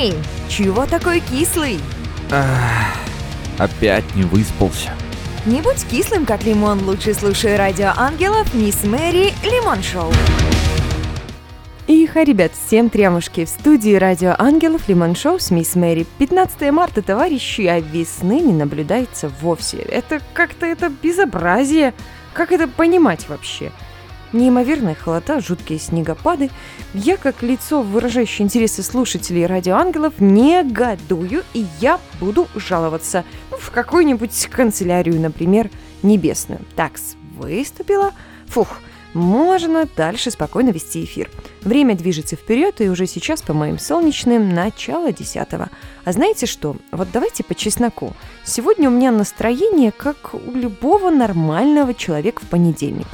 Эй, чего такой кислый? Ах, опять не выспался. Не будь кислым, как лимон, лучше слушай радио ангелов Мисс Мэри Лимон Шоу. Иха, ребят, всем трямушки. В студии Радио Ангелов Лимон Шоу с Мисс Мэри. 15 марта, товарищи, а весны не наблюдается вовсе. Это как-то это безобразие. Как это понимать вообще? Неимоверная холода, жуткие снегопады. Я, как лицо, выражающее интересы слушателей Радио Ангелов, негодую, и я буду жаловаться ну, в какую-нибудь канцелярию, например, небесную. Такс, выступила. Фух, можно дальше спокойно вести эфир. Время движется вперед, и уже сейчас, по моим солнечным, начало десятого. А знаете что? Вот давайте по чесноку. Сегодня у меня настроение, как у любого нормального человека в понедельник.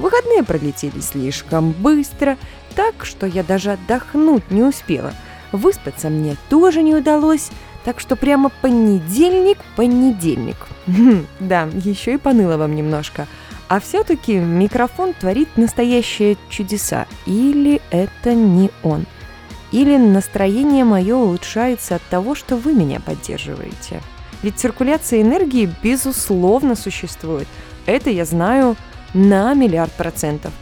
Выходные пролетели слишком быстро, так что я даже отдохнуть не успела. Выспаться мне тоже не удалось, так что прямо понедельник, понедельник. Да, еще и поныло вам немножко. А все-таки микрофон творит настоящие чудеса. Или это не он? Или настроение мое улучшается от того, что вы меня поддерживаете? Ведь циркуляция энергии безусловно существует. Это я знаю на миллиард процентов.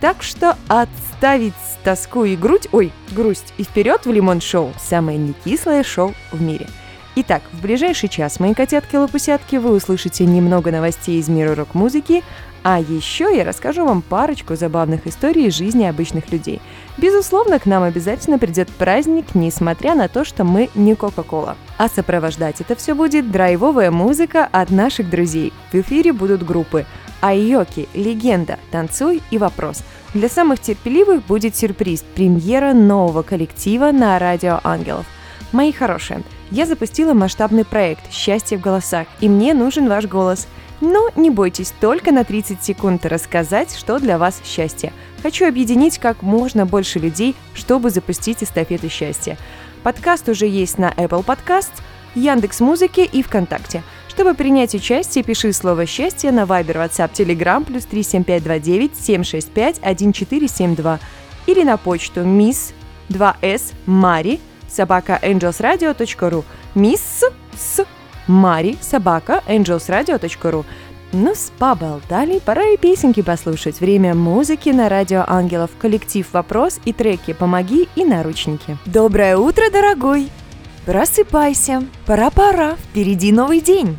Так что отставить тоску и грудь, ой, грусть и вперед в Лимон Шоу, самое некислое шоу в мире – Итак, в ближайший час, мои котятки-лопусятки, вы услышите немного новостей из мира рок-музыки, а еще я расскажу вам парочку забавных историй из жизни обычных людей. Безусловно, к нам обязательно придет праздник, несмотря на то, что мы не Кока-Кола. А сопровождать это все будет драйвовая музыка от наших друзей. В эфире будут группы Айоки, Легенда, Танцуй и Вопрос. Для самых терпеливых будет сюрприз – премьера нового коллектива на Радио Ангелов. Мои хорошие, я запустила масштабный проект «Счастье в голосах», и мне нужен ваш голос. Но не бойтесь, только на 30 секунд рассказать, что для вас счастье. Хочу объединить как можно больше людей, чтобы запустить эстафету счастья. Подкаст уже есть на Apple Podcast, Яндекс Музыке и ВКонтакте. Чтобы принять участие, пиши слово «счастье» на Viber, WhatsApp, Telegram, плюс 37529 765 1472 или на почту miss 2s mari собака angelsradio.ru. Мисс с Мари собака angelsradio.ru. Ну, поболтали, пора и песенки послушать. Время музыки на радио Ангелов, коллектив «Вопрос» и треки «Помоги» и «Наручники». Доброе утро, дорогой! Просыпайся, пора-пора, впереди новый день.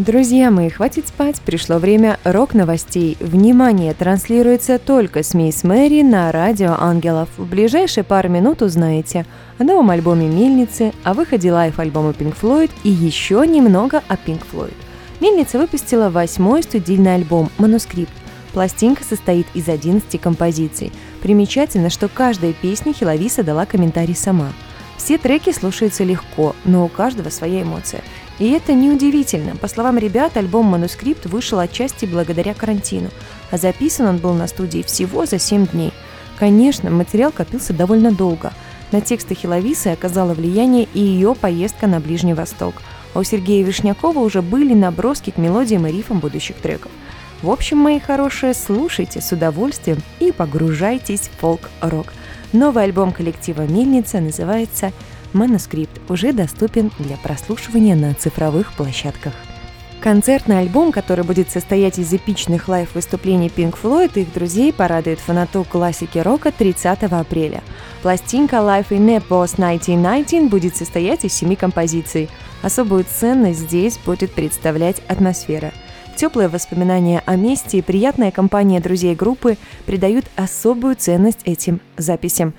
Друзья мои, хватит спать, пришло время рок-новостей. Внимание, транслируется только с Мисс Мэри на радио Ангелов. В ближайшие пару минут узнаете о новом альбоме Мельницы, о выходе лайф-альбома Pink Floyd и еще немного о Pink Floyd. Мельница выпустила восьмой студийный альбом «Манускрипт». Пластинка состоит из 11 композиций. Примечательно, что каждая песня Хиловиса дала комментарий сама. Все треки слушаются легко, но у каждого своя эмоция. И это неудивительно. По словам ребят, альбом «Манускрипт» вышел отчасти благодаря карантину, а записан он был на студии всего за 7 дней. Конечно, материал копился довольно долго. На тексты Хиловисы оказала влияние и ее поездка на Ближний Восток. А у Сергея Вишнякова уже были наброски к мелодиям и рифам будущих треков. В общем, мои хорошие, слушайте с удовольствием и погружайтесь в фолк-рок. Новый альбом коллектива «Мельница» называется манускрипт уже доступен для прослушивания на цифровых площадках. Концертный альбом, который будет состоять из эпичных лайв-выступлений Pink Floyd и их друзей, порадует фанату классики рока 30 апреля. Пластинка Life in Post 1919 будет состоять из семи композиций. Особую ценность здесь будет представлять атмосфера. Теплые воспоминания о месте и приятная компания друзей группы придают особую ценность этим записям.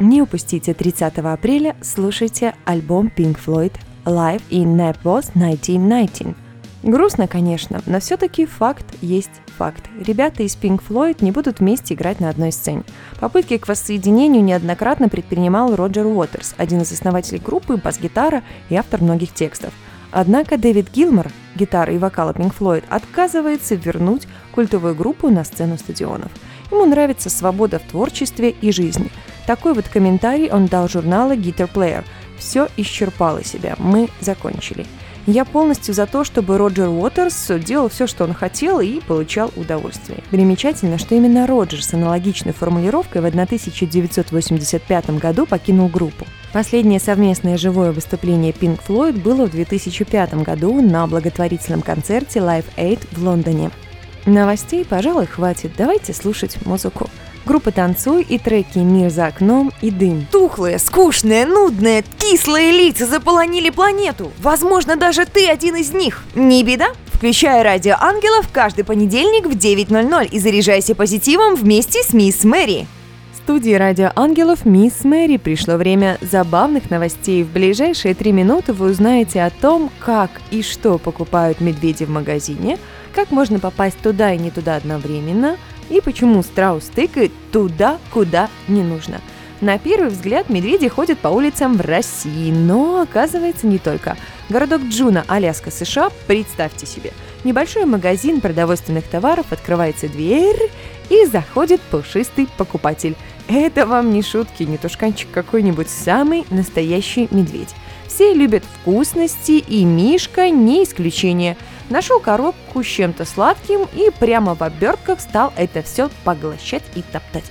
Не упустите 30 апреля, слушайте альбом Pink Floyd Live in Naples 1919. Грустно, конечно, но все-таки факт есть факт. Ребята из Pink Floyd не будут вместе играть на одной сцене. Попытки к воссоединению неоднократно предпринимал Роджер Уотерс, один из основателей группы, бас-гитара и автор многих текстов. Однако Дэвид Гилмор, гитара и вокала Pink Floyd, отказывается вернуть культовую группу на сцену стадионов. Ему нравится свобода в творчестве и жизни – такой вот комментарий он дал журналу Guitar Player. Все исчерпало себя, мы закончили. Я полностью за то, чтобы Роджер Уотерс делал все, что он хотел и получал удовольствие. Примечательно, что именно Роджер с аналогичной формулировкой в 1985 году покинул группу. Последнее совместное живое выступление Pink Floyd было в 2005 году на благотворительном концерте Live Aid в Лондоне. Новостей, пожалуй, хватит. Давайте слушать музыку. Группа «Танцуй» и треки «Мир за окном» и «Дым». Тухлые, скучные, нудные, кислые лица заполонили планету. Возможно, даже ты один из них. Не беда. Включай радио ангелов каждый понедельник в 9.00 и заряжайся позитивом вместе с мисс Мэри. Студии радио ангелов «Мисс Мэри» пришло время забавных новостей. В ближайшие три минуты вы узнаете о том, как и что покупают медведи в магазине, как можно попасть туда и не туда одновременно – и почему страус тыкает туда, куда не нужно. На первый взгляд медведи ходят по улицам в России, но оказывается не только. Городок Джуно, Аляска, США, представьте себе. Небольшой магазин продовольственных товаров, открывается дверь и заходит пушистый покупатель. Это вам не шутки, не тушканчик какой-нибудь, самый настоящий медведь. Все любят вкусности, и Мишка не исключение – Нашел коробку с чем-то сладким и прямо в обертках стал это все поглощать и топтать.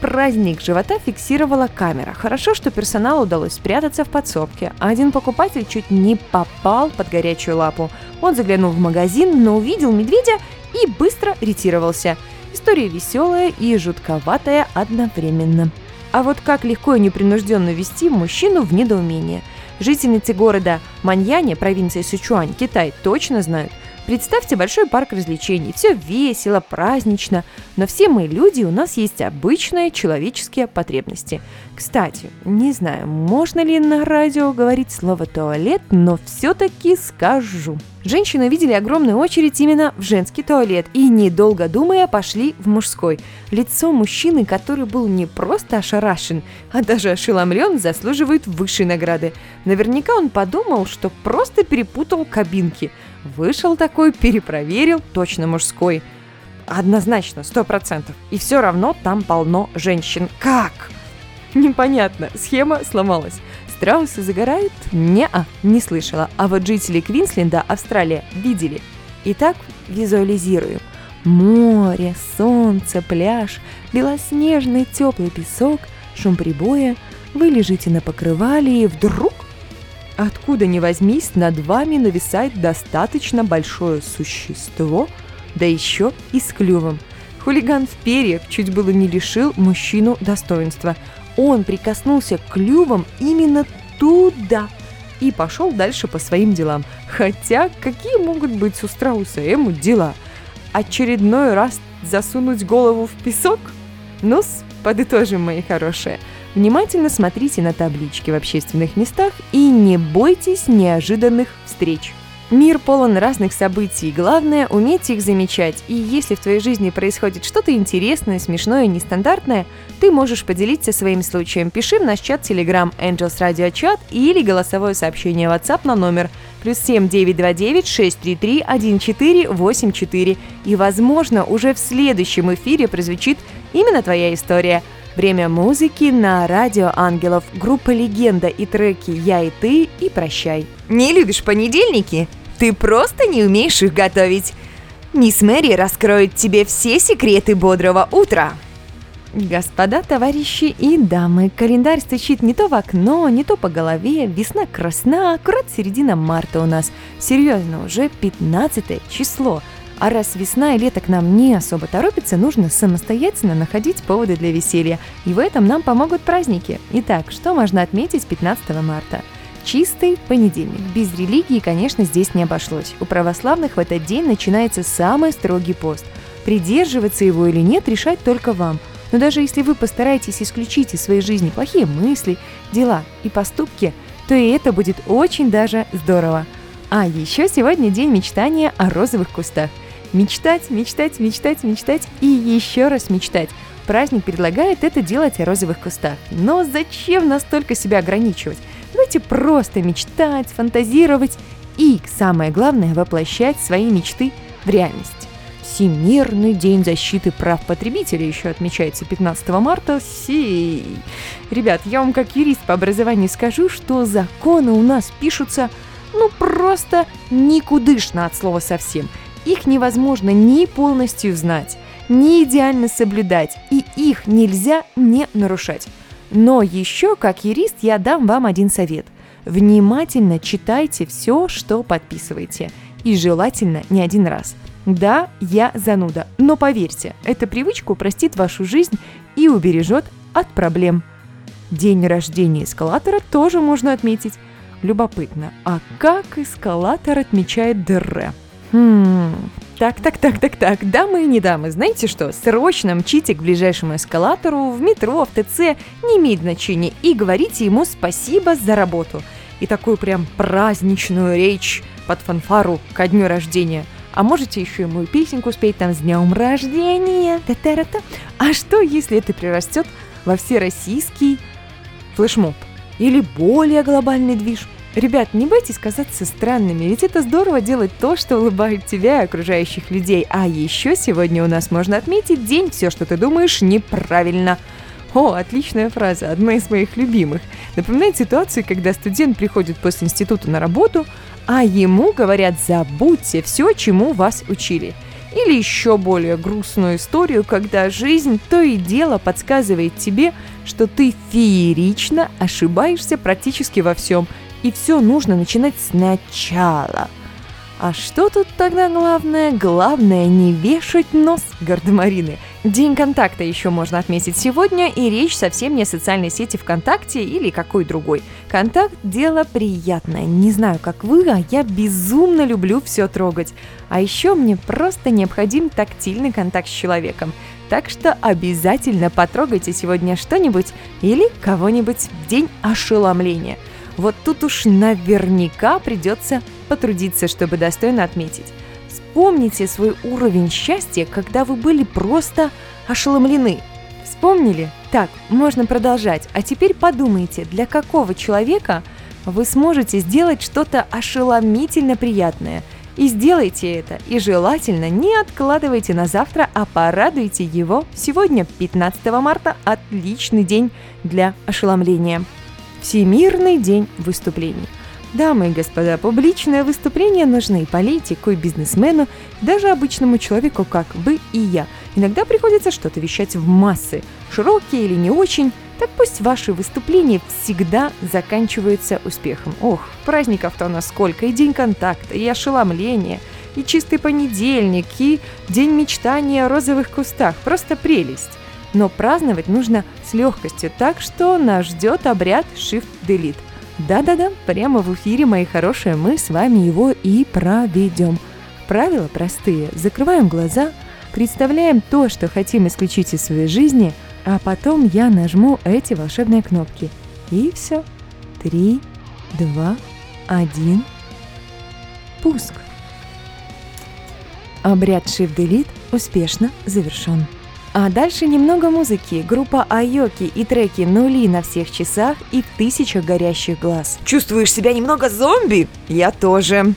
Праздник живота фиксировала камера. Хорошо, что персоналу удалось спрятаться в подсобке. Один покупатель чуть не попал под горячую лапу. Он заглянул в магазин, но увидел медведя и быстро ретировался. История веселая и жутковатая одновременно. А вот как легко и непринужденно вести мужчину в недоумение – Жительницы города Маньяне, провинции Сычуань, Китай, точно знают. Представьте большой парк развлечений. Все весело, празднично. Но все мы люди, у нас есть обычные человеческие потребности. Кстати, не знаю, можно ли на радио говорить слово «туалет», но все-таки скажу. Женщины видели огромную очередь именно в женский туалет и, недолго думая, пошли в мужской. Лицо мужчины, который был не просто ошарашен, а даже ошеломлен, заслуживает высшей награды. Наверняка он подумал, что просто перепутал кабинки. Вышел такой, перепроверил, точно мужской. Однозначно, сто процентов. И все равно там полно женщин. Как? Непонятно, схема сломалась. Страусы загорают? Не-а, не слышала. А вот жители Квинсленда, Австралия, видели. Итак, визуализируем. Море, солнце, пляж, белоснежный теплый песок, шум прибоя. Вы лежите на покрывале и вдруг Откуда ни возьмись, над вами нависает достаточно большое существо, да еще и с клювом. Хулиган в перьях чуть было не лишил мужчину достоинства – он прикоснулся клювом именно туда и пошел дальше по своим делам. Хотя какие могут быть у страуса ему дела? Очередной раз засунуть голову в песок? ну подытожим, мои хорошие. Внимательно смотрите на таблички в общественных местах и не бойтесь неожиданных встреч. Мир полон разных событий, главное – уметь их замечать. И если в твоей жизни происходит что-то интересное, смешное, нестандартное, ты можешь поделиться своим случаем. Пиши в наш чат Telegram Angels Radio Chat или голосовое сообщение WhatsApp на номер плюс 7 929 633 1484. И, возможно, уже в следующем эфире прозвучит именно твоя история. Время музыки на Радио Ангелов, группа «Легенда» и треки «Я и ты» и «Прощай». Не любишь понедельники? Ты просто не умеешь их готовить. Мисс Мэри раскроет тебе все секреты бодрого утра. Господа, товарищи и дамы, календарь стучит не то в окно, не то по голове, весна красна, аккурат середина марта у нас. Серьезно, уже 15 число. А раз весна и лето к нам не особо торопятся, нужно самостоятельно находить поводы для веселья. И в этом нам помогут праздники. Итак, что можно отметить 15 марта? Чистый понедельник. Без религии, конечно, здесь не обошлось. У православных в этот день начинается самый строгий пост. Придерживаться его или нет, решать только вам. Но даже если вы постараетесь исключить из своей жизни плохие мысли, дела и поступки, то и это будет очень даже здорово. А еще сегодня день мечтания о розовых кустах. Мечтать, мечтать, мечтать, мечтать и еще раз мечтать. Праздник предлагает это делать о розовых кустах. Но зачем настолько себя ограничивать? Давайте просто мечтать, фантазировать и, самое главное, воплощать свои мечты в реальность. Всемирный день защиты прав потребителей еще отмечается 15 марта. Си. Ребят, я вам как юрист по образованию скажу, что законы у нас пишутся ну просто никудышно от слова совсем. Их невозможно ни полностью знать, ни идеально соблюдать, и их нельзя не нарушать. Но еще, как юрист, я дам вам один совет. Внимательно читайте все, что подписываете. И желательно не один раз. Да, я зануда, но поверьте, эта привычка упростит вашу жизнь и убережет от проблем. День рождения эскалатора тоже можно отметить. Любопытно, а как эскалатор отмечает ДР? Хм, так, так, так, так, так, дамы и не дамы, знаете что? Срочно мчите к ближайшему эскалатору, в метро, в ТЦ, не имеет значения, и говорите ему спасибо за работу. И такую прям праздничную речь под фанфару ко дню рождения. А можете еще ему песенку спеть там с днем рождения. Та-та-ра-та. А что, если это прирастет во всероссийский флешмоб? Или более глобальный движ? Ребят, не бойтесь казаться странными, ведь это здорово делать то, что улыбает тебя и окружающих людей. А еще сегодня у нас можно отметить день «Все, что ты думаешь, неправильно». О, отличная фраза, одна из моих любимых. Напоминает ситуацию, когда студент приходит после института на работу, а ему говорят «забудьте все, чему вас учили». Или еще более грустную историю, когда жизнь то и дело подсказывает тебе, что ты феерично ошибаешься практически во всем – и все нужно начинать сначала. А что тут тогда главное? Главное не вешать нос гардемарины. День контакта еще можно отметить сегодня, и речь совсем не о социальной сети ВКонтакте или какой другой. Контакт – дело приятное. Не знаю, как вы, а я безумно люблю все трогать. А еще мне просто необходим тактильный контакт с человеком. Так что обязательно потрогайте сегодня что-нибудь или кого-нибудь в день ошеломления – вот тут уж наверняка придется потрудиться, чтобы достойно отметить. Вспомните свой уровень счастья, когда вы были просто ошеломлены. Вспомнили? Так, можно продолжать. А теперь подумайте, для какого человека вы сможете сделать что-то ошеломительно приятное. И сделайте это, и желательно не откладывайте на завтра, а порадуйте его сегодня, 15 марта, отличный день для ошеломления. Всемирный день выступлений. Дамы и господа, публичные выступления нужны политику и бизнесмену, даже обычному человеку, как вы и я. Иногда приходится что-то вещать в массы, широкие или не очень, так пусть ваши выступления всегда заканчиваются успехом. Ох, праздников-то у нас сколько, и день контакта, и ошеломления, и чистый понедельник, и день мечтания о розовых кустах. Просто прелесть но праздновать нужно с легкостью, так что нас ждет обряд Shift-Delete. Да-да-да, прямо в эфире, мои хорошие, мы с вами его и проведем. Правила простые. Закрываем глаза, представляем то, что хотим исключить из своей жизни, а потом я нажму эти волшебные кнопки. И все. Три, два, один. Пуск. Обряд Shift Delete успешно завершен. А дальше немного музыки. Группа Айоки и треки «Нули на всех часах» и «Тысяча горящих глаз». Чувствуешь себя немного зомби? Я тоже.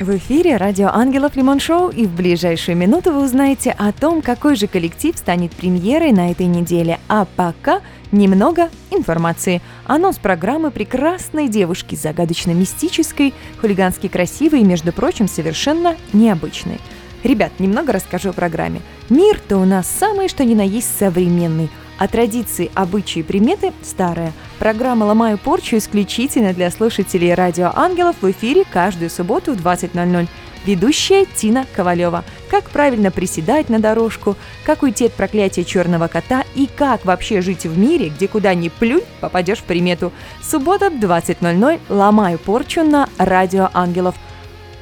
В эфире радио «Ангелов Лимон Шоу» и в ближайшие минуты вы узнаете о том, какой же коллектив станет премьерой на этой неделе. А пока немного информации. Анонс программы прекрасной девушки, загадочно-мистической, хулигански красивой и, между прочим, совершенно необычной – Ребят, немного расскажу о программе. Мир-то у нас самый что ни на есть современный, а традиции, обычаи и приметы старые. Программа «Ломаю порчу» исключительно для слушателей «Радио Ангелов» в эфире каждую субботу в 20.00. Ведущая Тина Ковалева. Как правильно приседать на дорожку, как уйти от проклятия черного кота и как вообще жить в мире, где куда ни плюнь, попадешь в примету. Суббота 20.00. «Ломаю порчу» на «Радио Ангелов».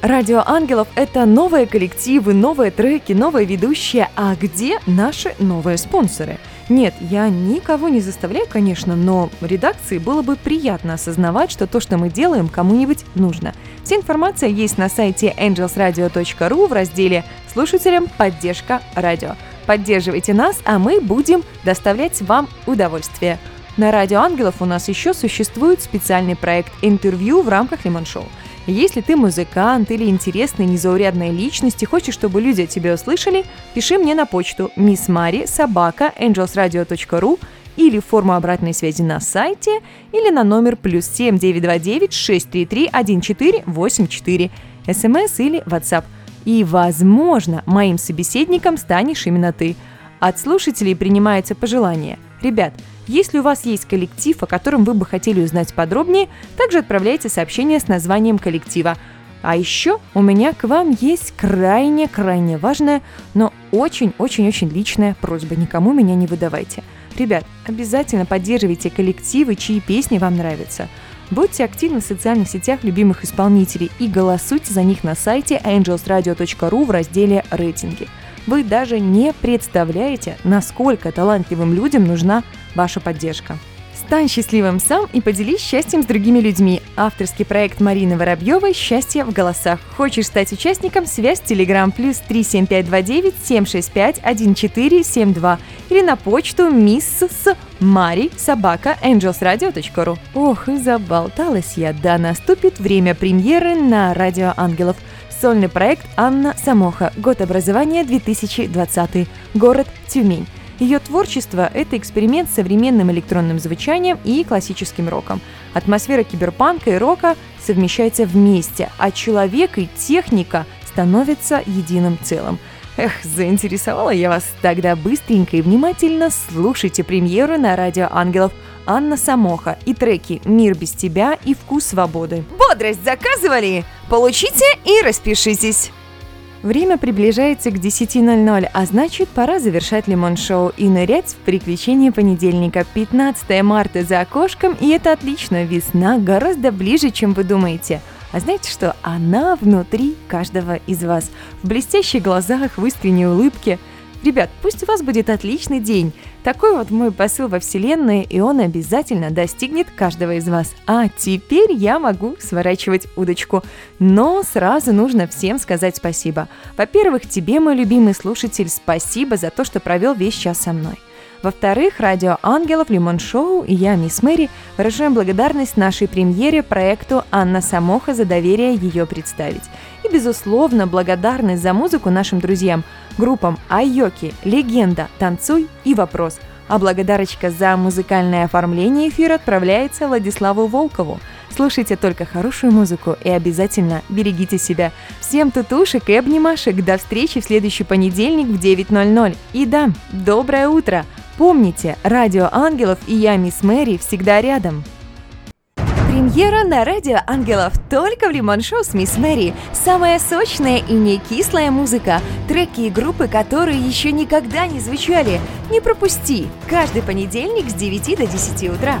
Радио Ангелов — это новые коллективы, новые треки, новые ведущие. А где наши новые спонсоры? Нет, я никого не заставляю, конечно, но редакции было бы приятно осознавать, что то, что мы делаем, кому-нибудь нужно. Вся информация есть на сайте angelsradio.ru в разделе «Слушателям поддержка радио». Поддерживайте нас, а мы будем доставлять вам удовольствие. На Радио Ангелов у нас еще существует специальный проект интервью в рамках Лимон Шоу – если ты музыкант или интересная незаурядная личность и хочешь, чтобы люди о тебе услышали, пиши мне на почту missmari собака angelsradio.ru или форму обратной связи на сайте, или на номер плюс 7 929 633 1484, смс или WhatsApp. И, возможно, моим собеседником станешь именно ты. От слушателей принимается пожелание. Ребят, если у вас есть коллектив, о котором вы бы хотели узнать подробнее, также отправляйте сообщение с названием коллектива. А еще у меня к вам есть крайне-крайне важная, но очень-очень-очень личная просьба. Никому меня не выдавайте. Ребят, обязательно поддерживайте коллективы, чьи песни вам нравятся. Будьте активны в социальных сетях любимых исполнителей и голосуйте за них на сайте angelsradio.ru в разделе «Рейтинги». Вы даже не представляете, насколько талантливым людям нужна ваша поддержка. Стань счастливым сам и поделись счастьем с другими людьми. Авторский проект Марины Воробьевой «Счастье в голосах». Хочешь стать участником? Связь Телеграм плюс 37529 765 1472 или на почту мисс с Мари собака angelsradio.ru. Ох, и заболталась я, да наступит время премьеры на Радио Ангелов. Сольный проект Анна Самоха. Год образования 2020. Город Тюмень. Ее творчество – это эксперимент с современным электронным звучанием и классическим роком. Атмосфера киберпанка и рока совмещаются вместе, а человек и техника становятся единым целым. Эх, заинтересовала я вас тогда быстренько и внимательно слушайте премьеру на Радио Ангелов Анна Самоха и треки «Мир без тебя» и «Вкус свободы». Бодрость заказывали? Получите и распишитесь. Время приближается к 10.00, а значит, пора завершать лимон-шоу и нырять в приключения понедельника. 15 марта за окошком, и это отлично, весна гораздо ближе, чем вы думаете. А знаете что? Она внутри каждого из вас. В блестящих глазах, в искренней улыбке – Ребят, пусть у вас будет отличный день. Такой вот мой посыл во Вселенную, и он обязательно достигнет каждого из вас. А теперь я могу сворачивать удочку. Но сразу нужно всем сказать спасибо. Во-первых, тебе, мой любимый слушатель, спасибо за то, что провел весь час со мной. Во-вторых, радио «Ангелов», «Лимон Шоу» и я, мисс Мэри, выражаем благодарность нашей премьере проекту «Анна Самоха» за доверие ее представить. И, безусловно, благодарность за музыку нашим друзьям, группам «Айоки», «Легенда», «Танцуй» и «Вопрос». А благодарочка за музыкальное оформление эфира отправляется Владиславу Волкову. Слушайте только хорошую музыку и обязательно берегите себя. Всем тутушек и обнимашек. До встречи в следующий понедельник в 9.00. И да, доброе утро! Помните, Радио Ангелов и я, мисс Мэри, всегда рядом. Премьера на Радио Ангелов только в Лимон Шоу с Мисс Мэри. Самая сочная и не кислая музыка. Треки и группы, которые еще никогда не звучали. Не пропусти. Каждый понедельник с 9 до 10 утра.